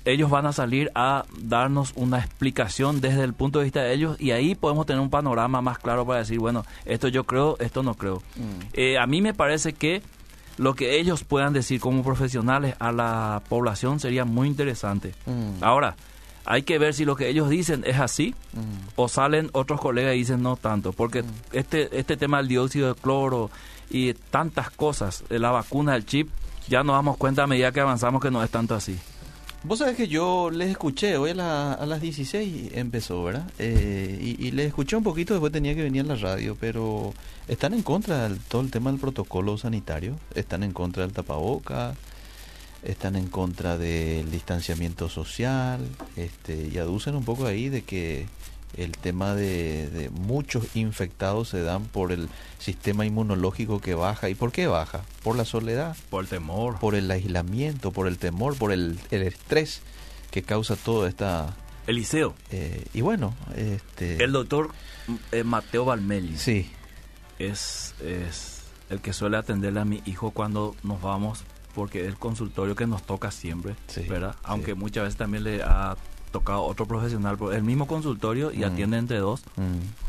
ellos van a salir a darnos una explicación desde el punto de vista de ellos y ahí podemos tener un panorama más claro para decir, bueno, esto yo creo, esto no creo.
Mm.
Eh, a mí me parece que lo que ellos puedan decir como profesionales a la población sería muy interesante.
Mm.
Ahora, hay que ver si lo que ellos dicen es así
Mm.
o salen otros colegas y dicen no tanto, porque este este tema del dióxido de cloro y tantas cosas, de la vacuna, del chip, ya nos damos cuenta a medida que avanzamos que no es tanto así.
Vos sabés que yo les escuché, hoy a, la- a las 16 empezó, ¿verdad? Eh, y, y les escuché un poquito, después tenía que venir a la radio, pero están en contra de todo el tema del protocolo sanitario, están en contra del tapaboca, están en contra del distanciamiento social, este, y aducen un poco ahí de que el tema de, de muchos infectados se dan por el sistema inmunológico que baja. ¿Y por qué baja? Por la soledad
Por el temor.
por el aislamiento, por el temor, por el, el estrés que causa toda esta...
Eliseo,
eh, y bueno, este...
el doctor eh, Mateo Balmelli
Sí,
es, es el que suele atenderle a mi hijo cuando nos vamos, porque es el consultorio que nos toca siempre,
Sí,
¿verdad?
sí.
Aunque muchas veces también le ha tocado otro profesional, pero el mismo consultorio y
Mm.
atiende entre dos.
mm,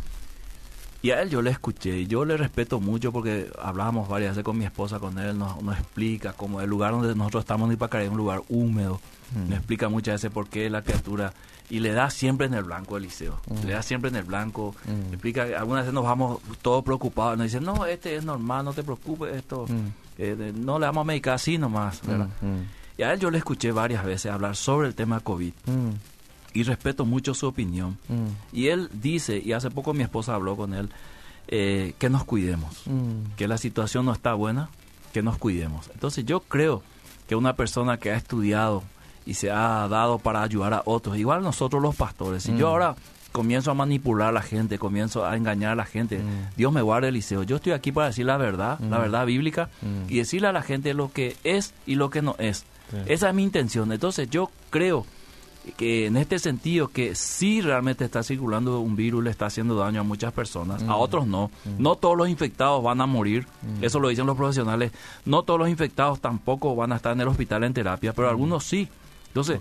Y a él yo le escuché, y yo le respeto mucho porque hablábamos varias veces con mi esposa, con él, nos, nos explica cómo el lugar donde nosotros estamos en Ipacaré es un lugar húmedo,
Mm.
nos explica muchas veces por qué la criatura, y le da siempre en el blanco el liceo,
Mm.
le da siempre en el blanco,
Mm.
explica, algunas veces nos vamos todos preocupados, nos dicen, no, este es normal, no te preocupes, esto,
Mm.
Eh, no le vamos a medicar así nomás, ¿verdad?
mm,
Y a él yo le escuché varias veces hablar sobre el tema COVID,
mm,
y respeto mucho su opinión.
mm,
Y él dice, y hace poco mi esposa habló con él, eh, que nos cuidemos,
mm,
que la situación no está buena, que nos cuidemos. Entonces yo creo que una persona que ha estudiado y se ha dado para ayudar a otros, igual nosotros los pastores, si yo
Mm.
ahora comienzo a manipular a la gente, comienzo a engañar a la gente,
Mm.
Dios me guarde Eliseo, yo estoy aquí para decir la verdad, la
Mm.
verdad bíblica,
Mm.
y decirle a la gente lo que es y lo que no es.
Sí.
Esa es mi intención. Entonces yo creo que en este sentido que sí realmente está circulando un virus, le está haciendo daño a muchas personas, a otros no. No todos los infectados van a morir,
Mm.
eso lo dicen los profesionales. No todos los infectados tampoco van a estar en el hospital en terapia, pero algunos sí. Entonces,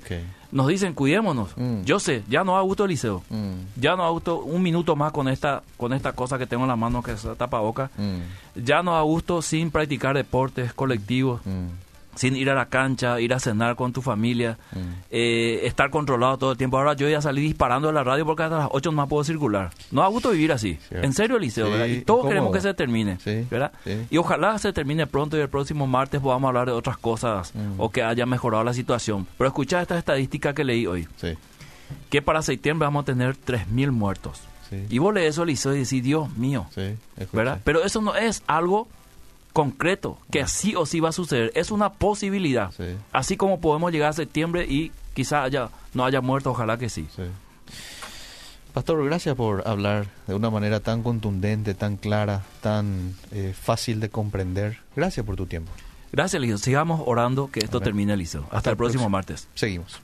nos dicen, cuidémonos.
Mm.
Yo sé, ya no gusto, Eliseo.
mm,
Ya no gusto un minuto más con esta, con esta cosa que tengo en la mano que es tapa boca.
mm,
Ya no gusto sin practicar deportes colectivos
mm,
sin ir a la cancha, ir a cenar con tu familia,
mm.
eh, estar controlado todo el tiempo. Ahora yo ya salí disparando de la radio porque hasta las 8 no más puedo circular. No da gusto vivir así. En serio, Eliseo,
Sí,
¿verdad? Y todos
incómodo.
queremos que se termine,
Sí,
¿verdad? Y ojalá se termine pronto y el próximo martes podamos hablar de otras cosas
Mm.
o que haya mejorado la situación. Pero escucha esta estadística que leí hoy, que para septiembre vamos a tener 3.000 muertos. Y vos lees eso, Eliseo, y decís, Dios mío. ¿verdad? Pero eso no es algo concreto, que así o sí va a suceder. Es una posibilidad.
Sí.
Así como podemos llegar a septiembre y quizá haya, no haya muerto, ojalá que sí.
Sí. Pastor, gracias por hablar de una manera tan contundente, tan clara, tan eh, fácil de comprender. Gracias por tu tiempo.
Gracias, Eliseo. Sigamos orando que esto
Amén.
termine, Eliseo. Hasta,
el
próximo
próximo.
martes.
Seguimos.